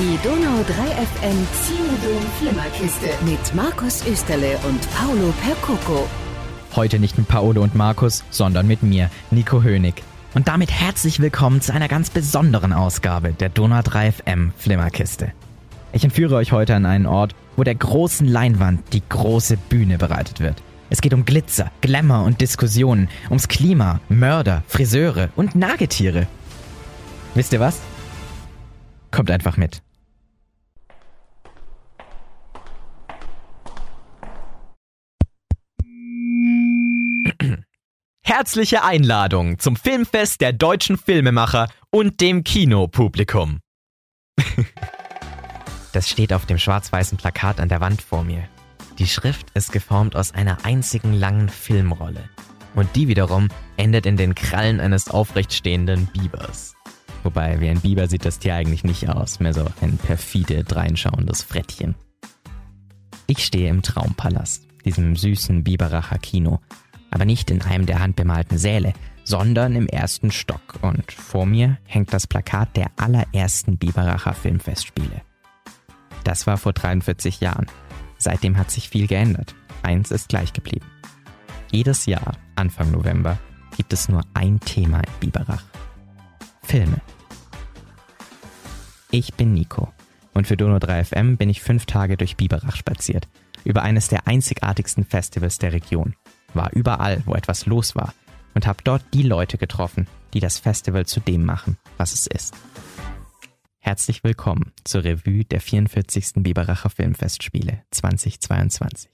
Die Donau 3 FM Zinedom Flimmerkiste mit Markus Österle und Paolo Percoco. Heute nicht mit Paolo und Markus, sondern mit mir, Nico Hönig. Und damit herzlich willkommen zu einer ganz besonderen Ausgabe der Donau 3 FM Flimmerkiste. Ich entführe euch heute an einen Ort, wo der großen Leinwand die große Bühne bereitet wird. Es geht um Glitzer, Glamour und Diskussionen, ums Klima, Mörder, Friseure und Nagetiere. Wisst ihr was? Kommt einfach mit. Herzliche Einladung zum Filmfest der deutschen Filmemacher und dem Kinopublikum. das steht auf dem schwarz-weißen Plakat an der Wand vor mir. Die Schrift ist geformt aus einer einzigen langen Filmrolle. Und die wiederum endet in den Krallen eines aufrecht stehenden Bibers. Wobei, wie ein Biber sieht das Tier eigentlich nicht aus, mehr so ein perfide, dreinschauendes Frettchen. Ich stehe im Traumpalast, diesem süßen Biberacher Kino, aber nicht in einem der handbemalten Säle, sondern im ersten Stock und vor mir hängt das Plakat der allerersten Biberacher Filmfestspiele. Das war vor 43 Jahren. Seitdem hat sich viel geändert. Eins ist gleich geblieben. Jedes Jahr, Anfang November, gibt es nur ein Thema in Biberach. Filme. Ich bin Nico und für Dono 3 FM bin ich fünf Tage durch Biberach spaziert, über eines der einzigartigsten Festivals der Region war überall, wo etwas los war und habe dort die Leute getroffen, die das Festival zu dem machen, was es ist. Herzlich willkommen zur Revue der 44. Biberacher Filmfestspiele 2022.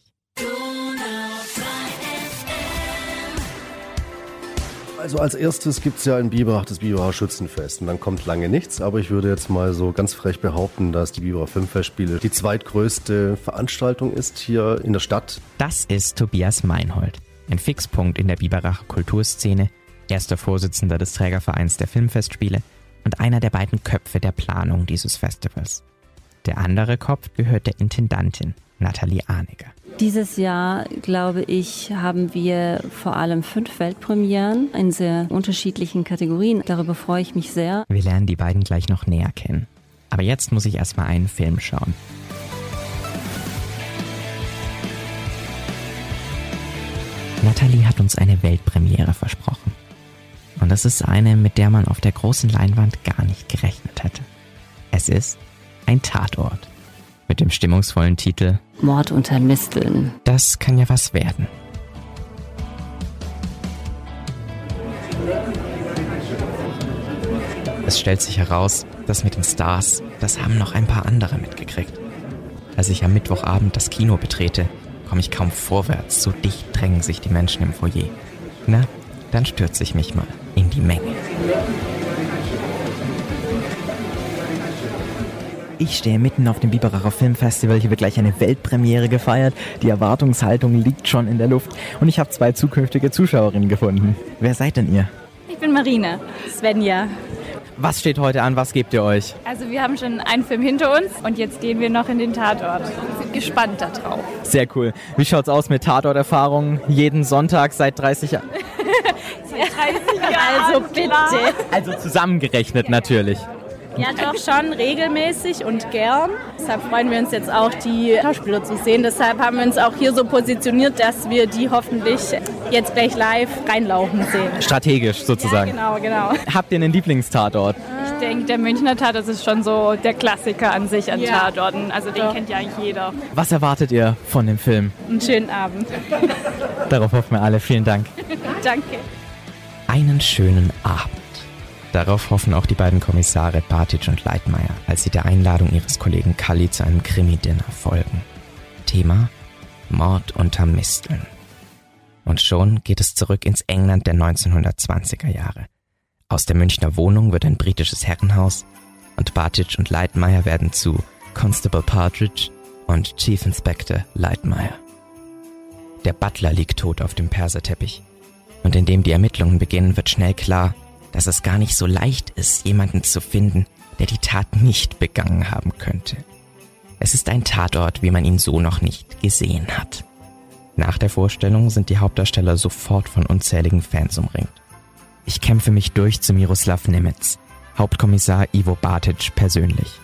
Also als erstes gibt es ja in Biberach das Biberach Schützenfest und dann kommt lange nichts, aber ich würde jetzt mal so ganz frech behaupten, dass die Biberach Filmfestspiele die zweitgrößte Veranstaltung ist hier in der Stadt. Das ist Tobias Meinhold ein Fixpunkt in der Biberacher Kulturszene, erster Vorsitzender des Trägervereins der Filmfestspiele und einer der beiden Köpfe der Planung dieses Festivals. Der andere Kopf gehört der Intendantin, Nathalie Arniger. Dieses Jahr, glaube ich, haben wir vor allem fünf Weltpremieren in sehr unterschiedlichen Kategorien. Darüber freue ich mich sehr. Wir lernen die beiden gleich noch näher kennen. Aber jetzt muss ich erstmal einen Film schauen. Nathalie hat uns eine Weltpremiere versprochen. Und das ist eine, mit der man auf der großen Leinwand gar nicht gerechnet hätte. Es ist ein Tatort. Mit dem stimmungsvollen Titel Mord unter Misteln. Das kann ja was werden. Es stellt sich heraus, dass mit den Stars, das haben noch ein paar andere mitgekriegt. Als ich am Mittwochabend das Kino betrete, komme ich kaum vorwärts, so dicht drängen sich die Menschen im Foyer. Na, dann stürze ich mich mal in die Menge. Ich stehe mitten auf dem Biberacher Filmfestival. Hier wird gleich eine Weltpremiere gefeiert. Die Erwartungshaltung liegt schon in der Luft. Und ich habe zwei zukünftige Zuschauerinnen gefunden. Wer seid denn ihr? Ich bin Marina. Svenja. Was steht heute an? Was gebt ihr euch? Also wir haben schon einen Film hinter uns und jetzt gehen wir noch in den Tatort. Gespannt darauf. Sehr cool. Wie schaut's aus mit Tatorterfahrungen? Jeden Sonntag seit 30 Jahren? seit 30 Jahren. Also bitte. Also zusammengerechnet natürlich. Ja, doch schon regelmäßig und gern. Deshalb freuen wir uns jetzt auch, die Schauspieler zu sehen. Deshalb haben wir uns auch hier so positioniert, dass wir die hoffentlich jetzt gleich live reinlaufen sehen. Strategisch sozusagen. Ja, genau, genau. Habt ihr einen Lieblingstatort? Ich denke, der Münchner Tatort ist schon so der Klassiker an sich an ja. Tatorten. Also den ja. kennt ja eigentlich jeder. Was erwartet ihr von dem Film? Einen schönen Abend. Darauf hoffen wir alle. Vielen Dank. Danke. Einen schönen Abend. Darauf hoffen auch die beiden Kommissare Bartic und Leitmeier, als sie der Einladung ihres Kollegen Kalli zu einem Krimi-Dinner folgen. Thema Mord unter Misteln. Und schon geht es zurück ins England der 1920er Jahre. Aus der Münchner Wohnung wird ein britisches Herrenhaus und Bartic und Leitmeier werden zu Constable Partridge und Chief Inspector Leitmeier. Der Butler liegt tot auf dem Perserteppich. Und indem die Ermittlungen beginnen, wird schnell klar, dass es gar nicht so leicht ist, jemanden zu finden, der die Tat nicht begangen haben könnte. Es ist ein Tatort, wie man ihn so noch nicht gesehen hat. Nach der Vorstellung sind die Hauptdarsteller sofort von unzähligen Fans umringt. Ich kämpfe mich durch zu Miroslav Nemetz, Hauptkommissar Ivo Batic persönlich.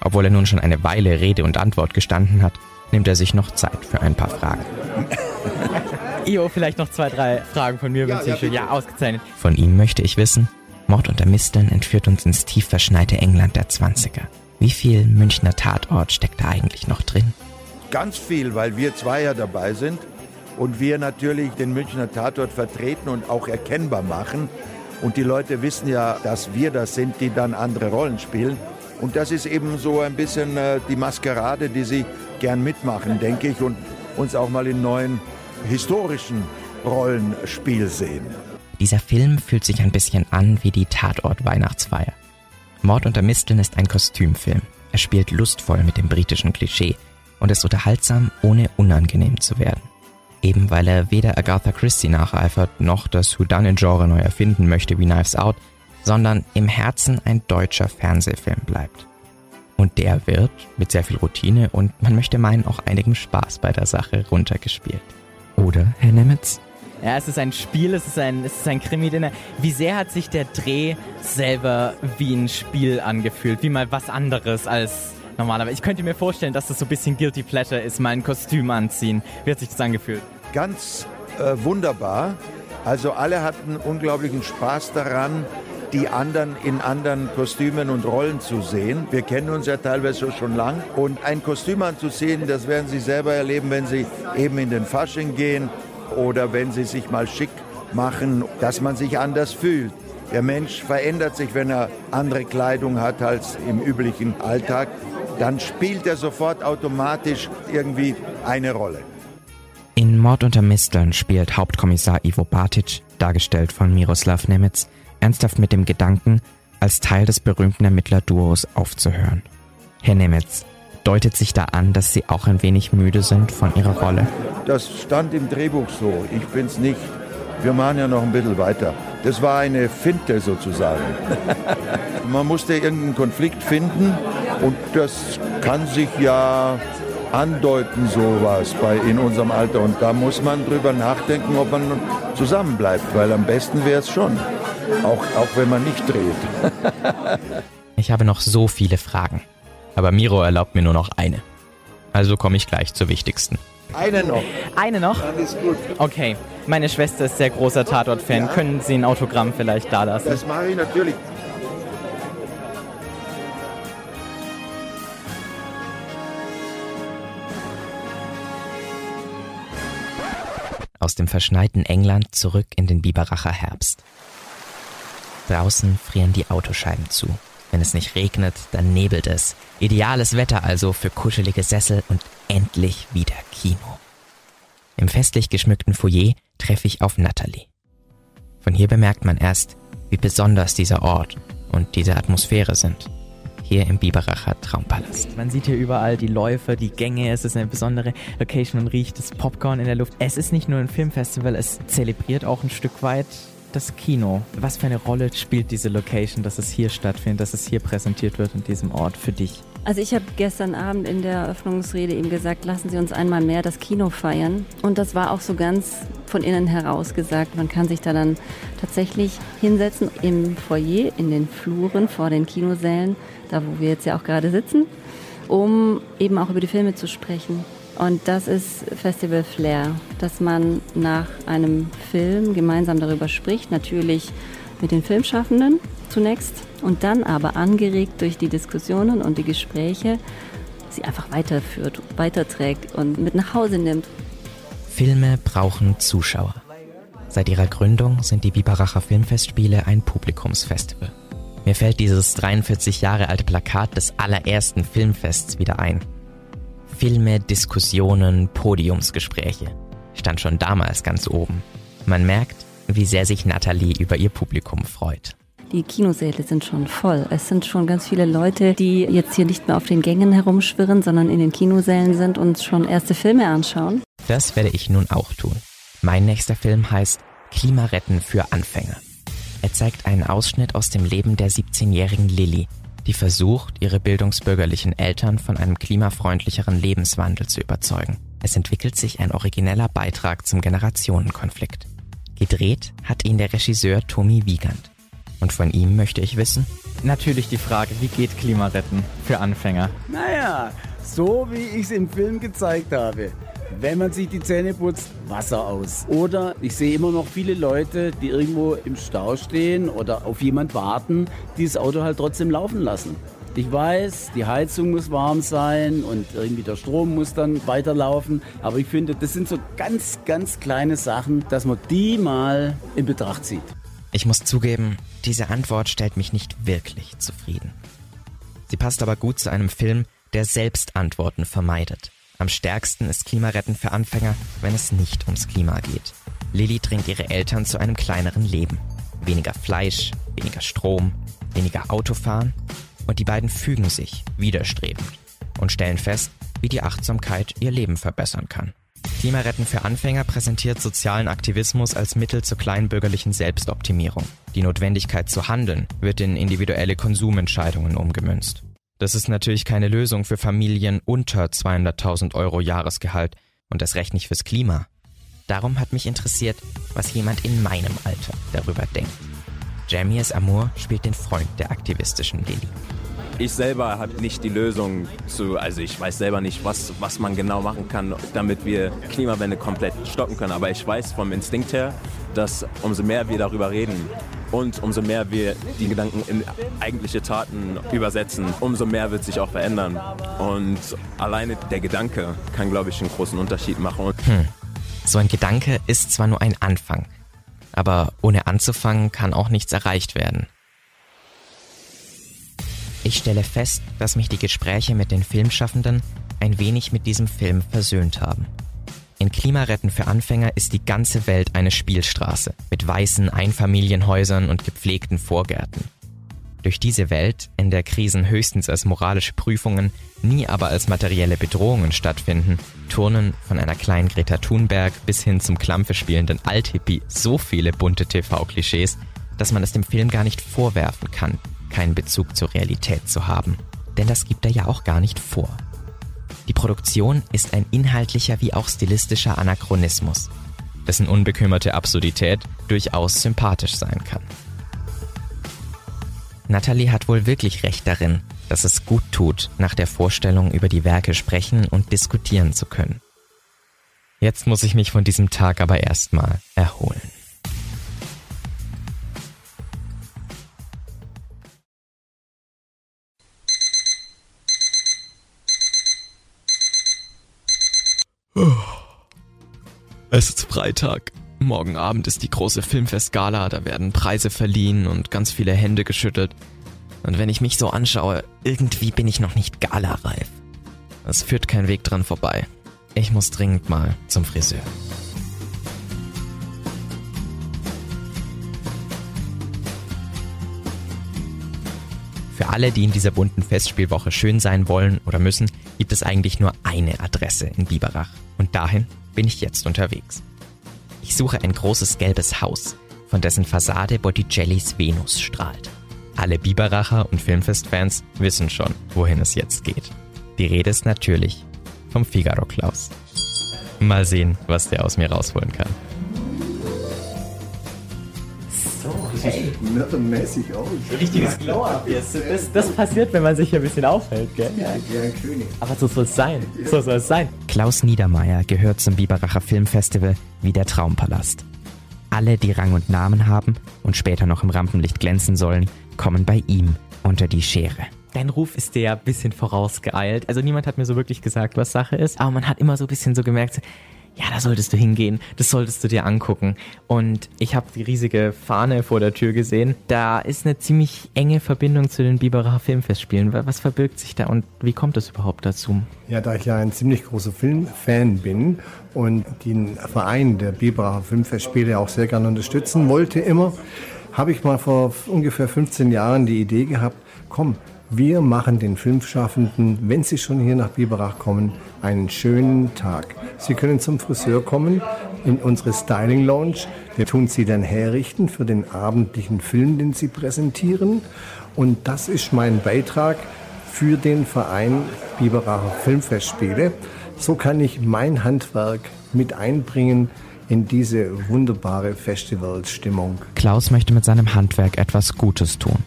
Obwohl er nun schon eine Weile Rede und Antwort gestanden hat, nimmt er sich noch Zeit für ein paar Fragen. Io, vielleicht noch zwei, drei Fragen von mir, wenn ja, ja, ja, ausgezeichnet. Von ihm möchte ich wissen, Mord unter Misteln entführt uns ins tief verschneite England der 20er. Wie viel Münchner Tatort steckt da eigentlich noch drin? Ganz viel, weil wir zwei ja dabei sind und wir natürlich den Münchner Tatort vertreten und auch erkennbar machen. Und die Leute wissen ja, dass wir das sind, die dann andere Rollen spielen. Und das ist eben so ein bisschen äh, die Maskerade, die sie gern mitmachen, denke ich, und uns auch mal in neuen historischen Rollenspiel sehen. Dieser Film fühlt sich ein bisschen an wie die Tatort-Weihnachtsfeier. Mord unter Misteln ist ein Kostümfilm. Er spielt lustvoll mit dem britischen Klischee und ist unterhaltsam, ohne unangenehm zu werden. Eben weil er weder Agatha Christie nacheifert, noch das Whodunit-Genre neu erfinden möchte wie Knives Out, sondern im Herzen ein deutscher Fernsehfilm bleibt. Und der wird, mit sehr viel Routine und man möchte meinen auch einigem Spaß bei der Sache, runtergespielt. Oder, Herr Nemitz? Ja, es ist ein Spiel, es ist ein, es ist ein Krimi-Dinner. Wie sehr hat sich der Dreh selber wie ein Spiel angefühlt? Wie mal was anderes als normalerweise? Ich könnte mir vorstellen, dass das so ein bisschen Guilty Pleasure ist, mal ein Kostüm anziehen. Wie hat sich das angefühlt? Ganz äh, wunderbar. Also alle hatten unglaublichen Spaß daran, die anderen in anderen Kostümen und Rollen zu sehen. Wir kennen uns ja teilweise schon lang. Und ein Kostüm anzusehen, das werden Sie selber erleben, wenn Sie eben in den Fasching gehen oder wenn Sie sich mal schick machen, dass man sich anders fühlt. Der Mensch verändert sich, wenn er andere Kleidung hat als im üblichen Alltag. Dann spielt er sofort automatisch irgendwie eine Rolle. In Mord unter Misteln spielt Hauptkommissar Ivo Batic, dargestellt von Miroslav Nemetz, ernsthaft mit dem Gedanken, als Teil des berühmten Ermittlerduos aufzuhören. Herr Nemetz, deutet sich da an, dass Sie auch ein wenig müde sind von Ihrer Rolle? Das stand im Drehbuch so. Ich bin's nicht. Wir machen ja noch ein bisschen weiter. Das war eine Finte sozusagen. Man musste irgendeinen Konflikt finden und das kann sich ja andeuten, sowas bei, in unserem Alter. Und da muss man drüber nachdenken, ob man zusammenbleibt, weil am besten wäre es schon. Auch, auch wenn man nicht dreht. ich habe noch so viele Fragen. Aber Miro erlaubt mir nur noch eine. Also komme ich gleich zur wichtigsten. Eine noch. Eine noch? Dann ist gut. Okay. Meine Schwester ist sehr großer Tatort-Fan. Ja. Können Sie ein Autogramm vielleicht da lassen? Das mache ich natürlich. Aus dem verschneiten England zurück in den Biberacher Herbst. Draußen frieren die Autoscheiben zu. Wenn es nicht regnet, dann nebelt es. Ideales Wetter also für kuschelige Sessel und endlich wieder Kino. Im festlich geschmückten Foyer treffe ich auf Natalie. Von hier bemerkt man erst, wie besonders dieser Ort und diese Atmosphäre sind. Hier im Biberacher Traumpalast. Man sieht hier überall die Läufe, die Gänge. Es ist eine besondere Location und riecht das Popcorn in der Luft. Es ist nicht nur ein Filmfestival, es zelebriert auch ein Stück weit das Kino. Was für eine Rolle spielt diese Location, dass es hier stattfindet, dass es hier präsentiert wird in diesem Ort für dich? Also ich habe gestern Abend in der Eröffnungsrede eben gesagt, lassen Sie uns einmal mehr das Kino feiern. Und das war auch so ganz von innen heraus gesagt. Man kann sich da dann tatsächlich hinsetzen im Foyer, in den Fluren vor den Kinosälen, da wo wir jetzt ja auch gerade sitzen, um eben auch über die Filme zu sprechen. Und das ist Festival Flair, dass man nach einem Film gemeinsam darüber spricht, natürlich mit den Filmschaffenden zunächst und dann aber angeregt durch die Diskussionen und die Gespräche sie einfach weiterführt, weiterträgt und mit nach Hause nimmt. Filme brauchen Zuschauer. Seit ihrer Gründung sind die Biberacher Filmfestspiele ein Publikumsfestival. Mir fällt dieses 43 Jahre alte Plakat des allerersten Filmfests wieder ein. Filme, Diskussionen, Podiumsgespräche. Stand schon damals ganz oben. Man merkt, wie sehr sich Nathalie über ihr Publikum freut. Die Kinosäle sind schon voll. Es sind schon ganz viele Leute, die jetzt hier nicht mehr auf den Gängen herumschwirren, sondern in den Kinosälen sind und schon erste Filme anschauen. Das werde ich nun auch tun. Mein nächster Film heißt Klimaretten für Anfänger. Er zeigt einen Ausschnitt aus dem Leben der 17-jährigen Lilly, die versucht, ihre bildungsbürgerlichen Eltern von einem klimafreundlicheren Lebenswandel zu überzeugen. Es entwickelt sich ein origineller Beitrag zum Generationenkonflikt. Gedreht hat ihn der Regisseur Tommy Wiegand. Und von ihm möchte ich wissen? Natürlich die Frage, wie geht Klimaretten für Anfänger? Naja, so wie ich es im Film gezeigt habe. Wenn man sich die Zähne putzt, Wasser aus. Oder ich sehe immer noch viele Leute, die irgendwo im Stau stehen oder auf jemand warten, die das Auto halt trotzdem laufen lassen. Ich weiß, die Heizung muss warm sein und irgendwie der Strom muss dann weiterlaufen. Aber ich finde, das sind so ganz, ganz kleine Sachen, dass man die mal in Betracht zieht. Ich muss zugeben, diese Antwort stellt mich nicht wirklich zufrieden. Sie passt aber gut zu einem Film, der selbst Antworten vermeidet. Am stärksten ist Klimaretten für Anfänger, wenn es nicht ums Klima geht. Lilly drängt ihre Eltern zu einem kleineren Leben. Weniger Fleisch, weniger Strom, weniger Autofahren und die beiden fügen sich, widerstrebend, und stellen fest, wie die Achtsamkeit ihr Leben verbessern kann. Klimaretten für Anfänger präsentiert sozialen Aktivismus als Mittel zur kleinbürgerlichen Selbstoptimierung. Die Notwendigkeit zu handeln wird in individuelle Konsumentscheidungen umgemünzt. Das ist natürlich keine Lösung für Familien unter 200.000 Euro Jahresgehalt und das recht nicht fürs Klima. Darum hat mich interessiert, was jemand in meinem Alter darüber denkt. Jamias Amour spielt den Freund der aktivistischen Lilly. Ich selber habe nicht die Lösung zu, also ich weiß selber nicht, was, was man genau machen kann, damit wir Klimawende komplett stoppen können. Aber ich weiß vom Instinkt her, dass umso mehr wir darüber reden und umso mehr wir die Gedanken in eigentliche Taten übersetzen, umso mehr wird sich auch verändern. Und alleine der Gedanke kann, glaube ich, einen großen Unterschied machen. Hm. So ein Gedanke ist zwar nur ein Anfang, aber ohne anzufangen kann auch nichts erreicht werden. Ich stelle fest, dass mich die Gespräche mit den Filmschaffenden ein wenig mit diesem Film versöhnt haben. In Klimaretten für Anfänger ist die ganze Welt eine Spielstraße mit weißen Einfamilienhäusern und gepflegten Vorgärten. Durch diese Welt, in der Krisen höchstens als moralische Prüfungen, nie aber als materielle Bedrohungen stattfinden, turnen von einer kleinen Greta Thunberg bis hin zum Klampfe spielenden Althippie so viele bunte TV-Klischees, dass man es dem Film gar nicht vorwerfen kann, keinen Bezug zur Realität zu haben. Denn das gibt er ja auch gar nicht vor. Die Produktion ist ein inhaltlicher wie auch stilistischer Anachronismus, dessen unbekümmerte Absurdität durchaus sympathisch sein kann. Natalie hat wohl wirklich recht darin, dass es gut tut, nach der Vorstellung über die Werke sprechen und diskutieren zu können. Jetzt muss ich mich von diesem Tag aber erstmal erholen. Es ist Freitag. Morgen Abend ist die große Filmfestgala, da werden Preise verliehen und ganz viele Hände geschüttelt. Und wenn ich mich so anschaue, irgendwie bin ich noch nicht galareif. Es führt kein Weg dran vorbei. Ich muss dringend mal zum Friseur. Für alle, die in dieser bunten Festspielwoche schön sein wollen oder müssen, gibt es eigentlich nur eine Adresse in Biberach. Und dahin bin ich jetzt unterwegs. Ich suche ein großes gelbes Haus, von dessen Fassade Botticellis Venus strahlt. Alle Biberacher und Filmfestfans wissen schon, wohin es jetzt geht. Die Rede ist natürlich vom Figaro Klaus. Mal sehen, was der aus mir rausholen kann. Hey. Mäßig aus. Richtiges Glow-Up jetzt. Das, das passiert, wenn man sich ein bisschen aufhält, gell? Ja, ein König. Aber so soll es sein. So soll es sein. Klaus Niedermeyer gehört zum Biberacher Filmfestival wie der Traumpalast. Alle, die Rang und Namen haben und später noch im Rampenlicht glänzen sollen, kommen bei ihm unter die Schere. Dein Ruf ist dir ein bisschen vorausgeeilt. Also niemand hat mir so wirklich gesagt, was Sache ist. Aber man hat immer so ein bisschen so gemerkt, ja, da solltest du hingehen, das solltest du dir angucken. Und ich habe die riesige Fahne vor der Tür gesehen. Da ist eine ziemlich enge Verbindung zu den Biberacher Filmfestspielen. Was verbirgt sich da und wie kommt es überhaupt dazu? Ja, da ich ja ein ziemlich großer Filmfan bin und den Verein der Biberacher Filmfestspiele auch sehr gerne unterstützen wollte immer, habe ich mal vor ungefähr 15 Jahren die Idee gehabt, komm, wir machen den Filmschaffenden, wenn sie schon hier nach Biberach kommen, einen schönen Tag. Sie können zum Friseur kommen in unsere Styling Lounge. Wir tun sie dann herrichten für den abendlichen Film, den sie präsentieren. Und das ist mein Beitrag für den Verein Biberacher Filmfestspiele. So kann ich mein Handwerk mit einbringen in diese wunderbare Festivalstimmung. Klaus möchte mit seinem Handwerk etwas Gutes tun.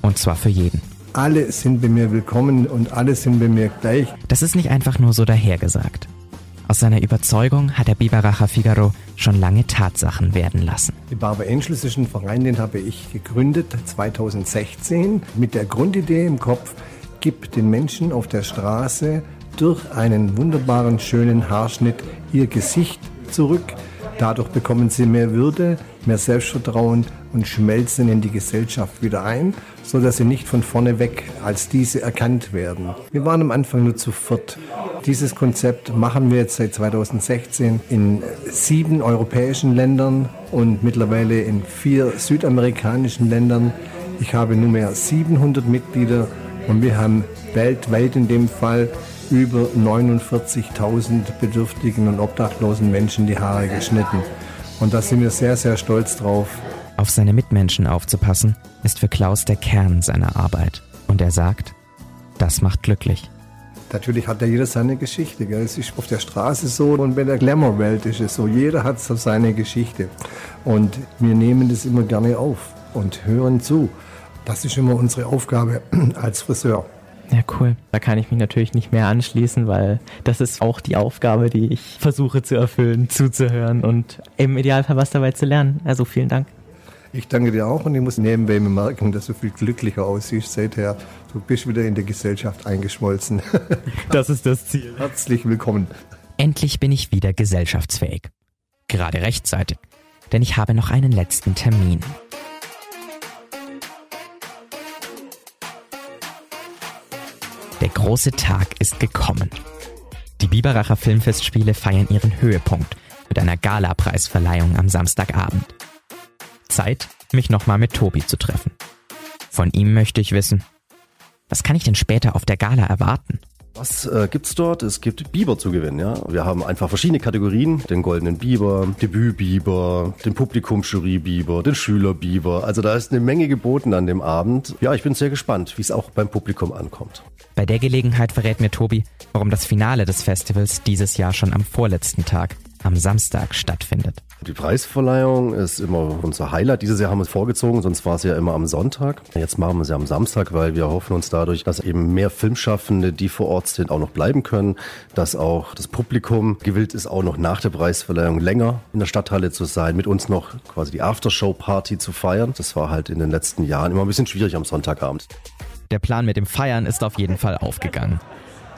Und zwar für jeden. Alle sind bei mir willkommen und alle sind bei mir gleich. Das ist nicht einfach nur so dahergesagt. Aus seiner Überzeugung hat der Biberacher Figaro schon lange Tatsachen werden lassen. Die Barber Angels ist ein Verein, den habe ich gegründet 2016 mit der Grundidee im Kopf, gib den Menschen auf der Straße durch einen wunderbaren, schönen Haarschnitt ihr Gesicht zurück. Dadurch bekommen sie mehr Würde, mehr Selbstvertrauen und schmelzen in die Gesellschaft wieder ein, so dass sie nicht von vorne weg als diese erkannt werden. Wir waren am Anfang nur zu viert. Dieses Konzept machen wir jetzt seit 2016 in sieben europäischen Ländern und mittlerweile in vier südamerikanischen Ländern. Ich habe nunmehr 700 Mitglieder und wir haben weltweit in dem Fall über 49.000 bedürftigen und obdachlosen Menschen die Haare geschnitten. Und da sind wir sehr, sehr stolz drauf. Auf seine Mitmenschen aufzupassen, ist für Klaus der Kern seiner Arbeit. Und er sagt, das macht glücklich. Natürlich hat ja jeder seine Geschichte. Gell? Es ist auf der Straße so und bei der Glamour-Welt ist es so. Jeder hat so seine Geschichte. Und wir nehmen das immer gerne auf und hören zu. Das ist immer unsere Aufgabe als Friseur. Ja, cool. Da kann ich mich natürlich nicht mehr anschließen, weil das ist auch die Aufgabe, die ich versuche zu erfüllen, zuzuhören und im Idealfall was dabei zu lernen. Also vielen Dank. Ich danke dir auch und ich muss nebenbei merken, dass du viel glücklicher aussiehst seither. Du bist wieder in der Gesellschaft eingeschmolzen. Das ist das Ziel. Herzlich willkommen. Endlich bin ich wieder gesellschaftsfähig. Gerade rechtzeitig, denn ich habe noch einen letzten Termin. Der große Tag ist gekommen. Die Biberacher Filmfestspiele feiern ihren Höhepunkt mit einer Gala-Preisverleihung am Samstagabend. Zeit, mich nochmal mit Tobi zu treffen. Von ihm möchte ich wissen, was kann ich denn später auf der Gala erwarten? Was äh, gibt's dort? Es gibt Biber zu gewinnen, ja. Wir haben einfach verschiedene Kategorien. Den goldenen Biber, Debütbiber, den Publikumsjury-Biber, den Schülerbiber. Also da ist eine Menge geboten an dem Abend. Ja, ich bin sehr gespannt, wie es auch beim Publikum ankommt. Bei der Gelegenheit verrät mir Tobi, warum das Finale des Festivals dieses Jahr schon am vorletzten Tag, am Samstag, stattfindet. Die Preisverleihung ist immer unser Highlight. Dieses Jahr haben wir es vorgezogen, sonst war es ja immer am Sonntag. Jetzt machen wir es ja am Samstag, weil wir hoffen uns dadurch, dass eben mehr Filmschaffende, die vor Ort sind, auch noch bleiben können. Dass auch das Publikum gewillt ist, auch noch nach der Preisverleihung länger in der Stadthalle zu sein, mit uns noch quasi die Aftershow-Party zu feiern. Das war halt in den letzten Jahren immer ein bisschen schwierig am Sonntagabend. Der Plan mit dem Feiern ist auf jeden Fall aufgegangen.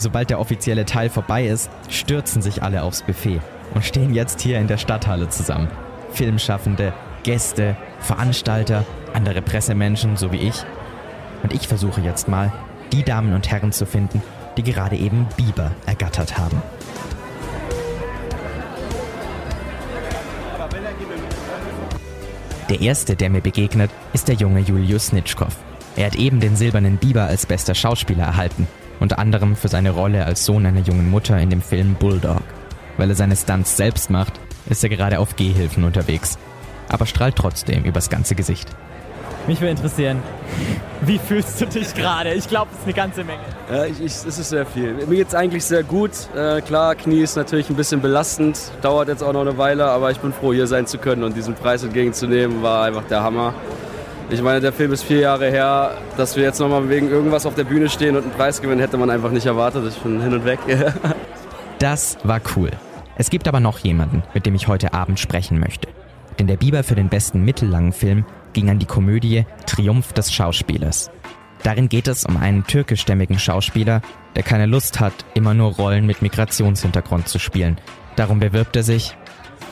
Sobald der offizielle Teil vorbei ist, stürzen sich alle aufs Buffet und stehen jetzt hier in der Stadthalle zusammen. Filmschaffende, Gäste, Veranstalter, andere Pressemenschen, so wie ich. Und ich versuche jetzt mal, die Damen und Herren zu finden, die gerade eben Biber ergattert haben. Der erste, der mir begegnet, ist der junge Julius Nitschkow. Er hat eben den silbernen Biber als bester Schauspieler erhalten, unter anderem für seine Rolle als Sohn einer jungen Mutter in dem Film Bulldog. Weil er seine Stunts selbst macht, ist er gerade auf Gehhilfen unterwegs, aber strahlt trotzdem übers ganze Gesicht. Mich würde interessieren, wie fühlst du dich gerade? Ich glaube, es ist eine ganze Menge. Ja, ich, ich, es ist sehr viel. Mir geht es eigentlich sehr gut. Äh, klar, Knie ist natürlich ein bisschen belastend, dauert jetzt auch noch eine Weile, aber ich bin froh, hier sein zu können und diesen Preis entgegenzunehmen, war einfach der Hammer. Ich meine, der Film ist vier Jahre her, dass wir jetzt nochmal wegen irgendwas auf der Bühne stehen und einen Preis gewinnen, hätte man einfach nicht erwartet. Ich bin hin und weg. Das war cool. Es gibt aber noch jemanden, mit dem ich heute Abend sprechen möchte. Denn der Biber für den besten mittellangen Film ging an die Komödie Triumph des Schauspielers. Darin geht es um einen türkischstämmigen Schauspieler, der keine Lust hat, immer nur Rollen mit Migrationshintergrund zu spielen. Darum bewirbt er sich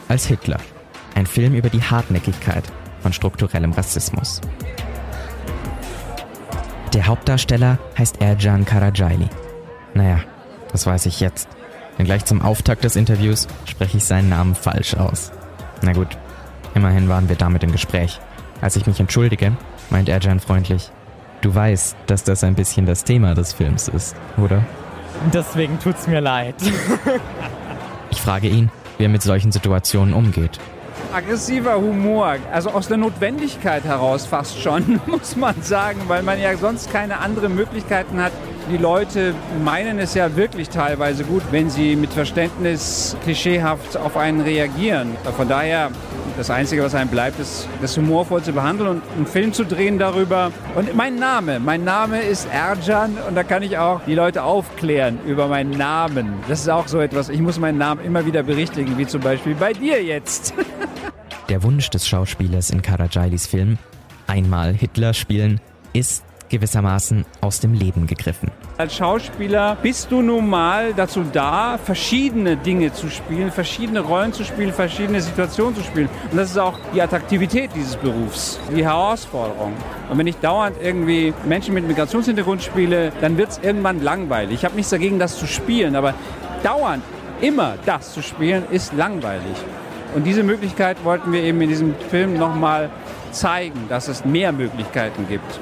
als Hitler. Ein Film über die Hartnäckigkeit von strukturellem Rassismus. Der Hauptdarsteller heißt Ercan Karacaili. Naja, das weiß ich jetzt. Denn gleich zum Auftakt des Interviews spreche ich seinen Namen falsch aus. Na gut, immerhin waren wir damit im Gespräch. Als ich mich entschuldige, meint Ercan freundlich, du weißt, dass das ein bisschen das Thema des Films ist, oder? Deswegen tut's mir leid. Ich frage ihn, wie er mit solchen Situationen umgeht. Aggressiver Humor, also aus der Notwendigkeit heraus fast schon, muss man sagen, weil man ja sonst keine anderen Möglichkeiten hat, Die Leute meinen es ja wirklich teilweise gut, wenn sie mit Verständnis klischeehaft auf einen reagieren. Von daher das Einzige, was einem bleibt, ist, das humorvoll zu behandeln und einen Film zu drehen darüber. Und mein Name, mein Name ist Erjan und da kann ich auch die Leute aufklären über meinen Namen. Das ist auch so etwas, ich muss meinen Namen immer wieder berichtigen, wie zum Beispiel bei dir jetzt. Der Wunsch des Schauspielers in Karajailis Film, einmal Hitler spielen, ist gewissermaßen aus dem Leben gegriffen. Als Schauspieler bist du nun mal dazu da, verschiedene Dinge zu spielen, verschiedene Rollen zu spielen, verschiedene Situationen zu spielen. Und das ist auch die Attraktivität dieses Berufs, die Herausforderung. Und wenn ich dauernd irgendwie Menschen mit Migrationshintergrund spiele, dann wird es irgendwann langweilig. Ich habe nichts dagegen, das zu spielen, aber dauernd immer das zu spielen, ist langweilig. Und diese Möglichkeit wollten wir eben in diesem Film nochmal zeigen, dass es mehr Möglichkeiten gibt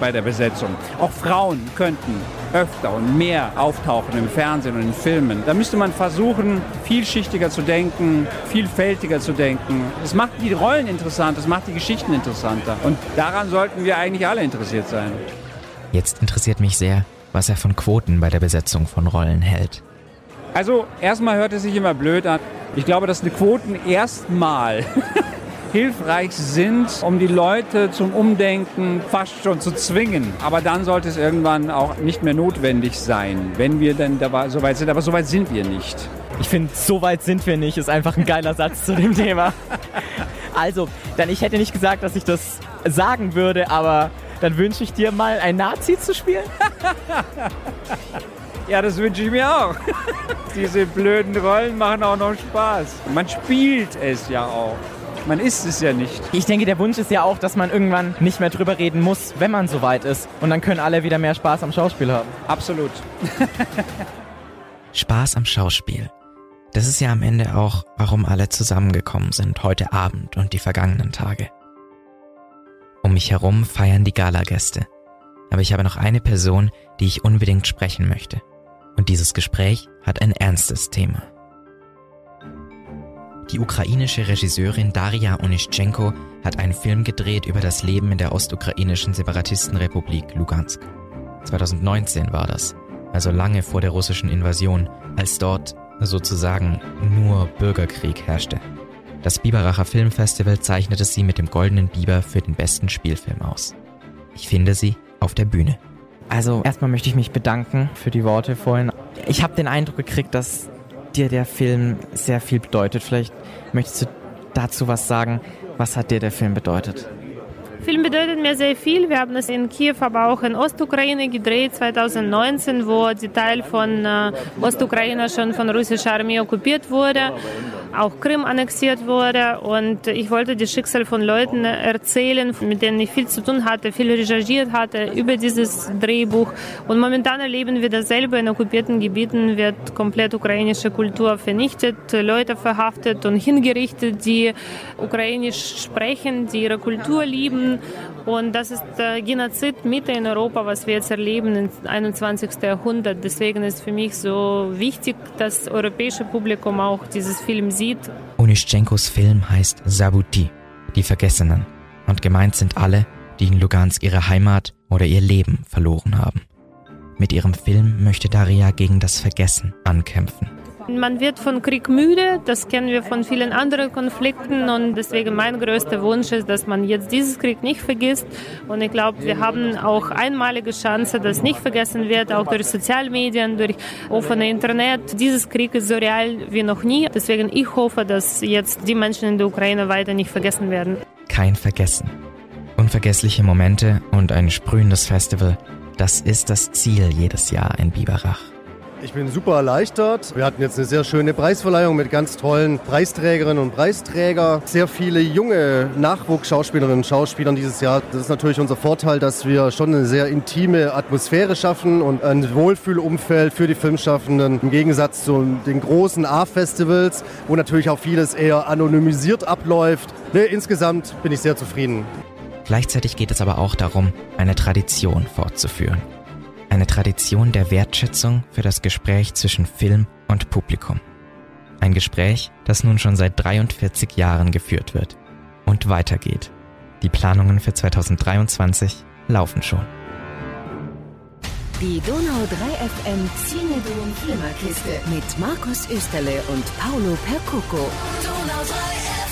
bei der Besetzung. Auch Frauen könnten öfter und mehr auftauchen im Fernsehen und in Filmen. Da müsste man versuchen, vielschichtiger zu denken, vielfältiger zu denken. Es macht die Rollen interessant, es macht die Geschichten interessanter. Und daran sollten wir eigentlich alle interessiert sein. Jetzt interessiert mich sehr, was er von Quoten bei der Besetzung von Rollen hält. Also erstmal hört es sich immer blöd an. Ich glaube, dass die Quoten erstmal hilfreich sind, um die Leute zum Umdenken fast schon zu zwingen. Aber dann sollte es irgendwann auch nicht mehr notwendig sein, wenn wir denn dabei so weit sind. Aber so weit sind wir nicht. Ich finde, so weit sind wir nicht, ist einfach ein geiler Satz zu dem Thema. Also, dann ich hätte nicht gesagt, dass ich das sagen würde, aber dann wünsche ich dir mal ein Nazi zu spielen. Ja, das wünsche ich mir auch. Diese blöden Rollen machen auch noch Spaß. Man spielt es ja auch. Man ist es ja nicht. Ich denke, der Wunsch ist ja auch, dass man irgendwann nicht mehr drüber reden muss, wenn man so weit ist. Und dann können alle wieder mehr Spaß am Schauspiel haben. Absolut. Spaß am Schauspiel. Das ist ja am Ende auch, warum alle zusammengekommen sind heute Abend und die vergangenen Tage. Um mich herum feiern die Galagäste. Aber ich habe noch eine Person, die ich unbedingt sprechen möchte. Und dieses Gespräch hat ein ernstes Thema. Die ukrainische Regisseurin Daria Onischenko hat einen Film gedreht über das Leben in der ostukrainischen Separatistenrepublik Lugansk. 2019 war das, also lange vor der russischen Invasion, als dort sozusagen nur Bürgerkrieg herrschte. Das Biberacher Filmfestival zeichnete sie mit dem Goldenen Biber für den besten Spielfilm aus. Ich finde sie auf der Bühne. Also erstmal möchte ich mich bedanken für die Worte vorhin. Ich habe den Eindruck gekriegt, dass dir der Film sehr viel bedeutet. Vielleicht möchtest du dazu was sagen. Was hat dir der Film bedeutet? Film bedeutet mir sehr viel. Wir haben es in Kiew, aber auch in Ostukraine gedreht 2019, wo die Teil von äh, Ostukraine schon von russischer Armee okkupiert wurde auch Krim annexiert wurde. Und ich wollte das Schicksal von Leuten erzählen, mit denen ich viel zu tun hatte, viel recherchiert hatte über dieses Drehbuch. Und momentan erleben wir dasselbe. In okkupierten Gebieten wird komplett ukrainische Kultur vernichtet, Leute verhaftet und hingerichtet, die ukrainisch sprechen, die ihre Kultur lieben. Und das ist äh, Genozid Mitte in Europa, was wir jetzt erleben im 21. Jahrhundert. Deswegen ist für mich so wichtig, dass das europäische Publikum auch dieses Film sieht. Onischenkos Film heißt Sabuti, die Vergessenen. Und gemeint sind alle, die in Lugansk ihre Heimat oder ihr Leben verloren haben. Mit ihrem Film möchte Daria gegen das Vergessen ankämpfen. Man wird von Krieg müde, das kennen wir von vielen anderen Konflikten und deswegen mein größter Wunsch ist, dass man jetzt dieses Krieg nicht vergisst und ich glaube, wir haben auch einmalige Chance, dass nicht vergessen wird, auch durch Sozialmedien, durch offene Internet. Dieses Krieg ist so real wie noch nie, deswegen ich hoffe, dass jetzt die Menschen in der Ukraine weiter nicht vergessen werden. Kein Vergessen. Unvergessliche Momente und ein sprühendes Festival, das ist das Ziel jedes Jahr in Biberach. Ich bin super erleichtert. Wir hatten jetzt eine sehr schöne Preisverleihung mit ganz tollen Preisträgerinnen und Preisträger. Sehr viele junge Nachwuchsschauspielerinnen und Schauspielern dieses Jahr. Das ist natürlich unser Vorteil, dass wir schon eine sehr intime Atmosphäre schaffen und ein Wohlfühlumfeld für die Filmschaffenden. Im Gegensatz zu den großen A-Festivals, wo natürlich auch vieles eher anonymisiert abläuft. Nee, insgesamt bin ich sehr zufrieden. Gleichzeitig geht es aber auch darum, eine Tradition fortzuführen. Eine Tradition der Wertschätzung für das Gespräch zwischen Film und Publikum. Ein Gespräch, das nun schon seit 43 Jahren geführt wird und weitergeht. Die Planungen für 2023 laufen schon. Die Donau 3 FM Cinedom Flimmerkiste mit Markus Österle und Paolo Percoco. Donau 3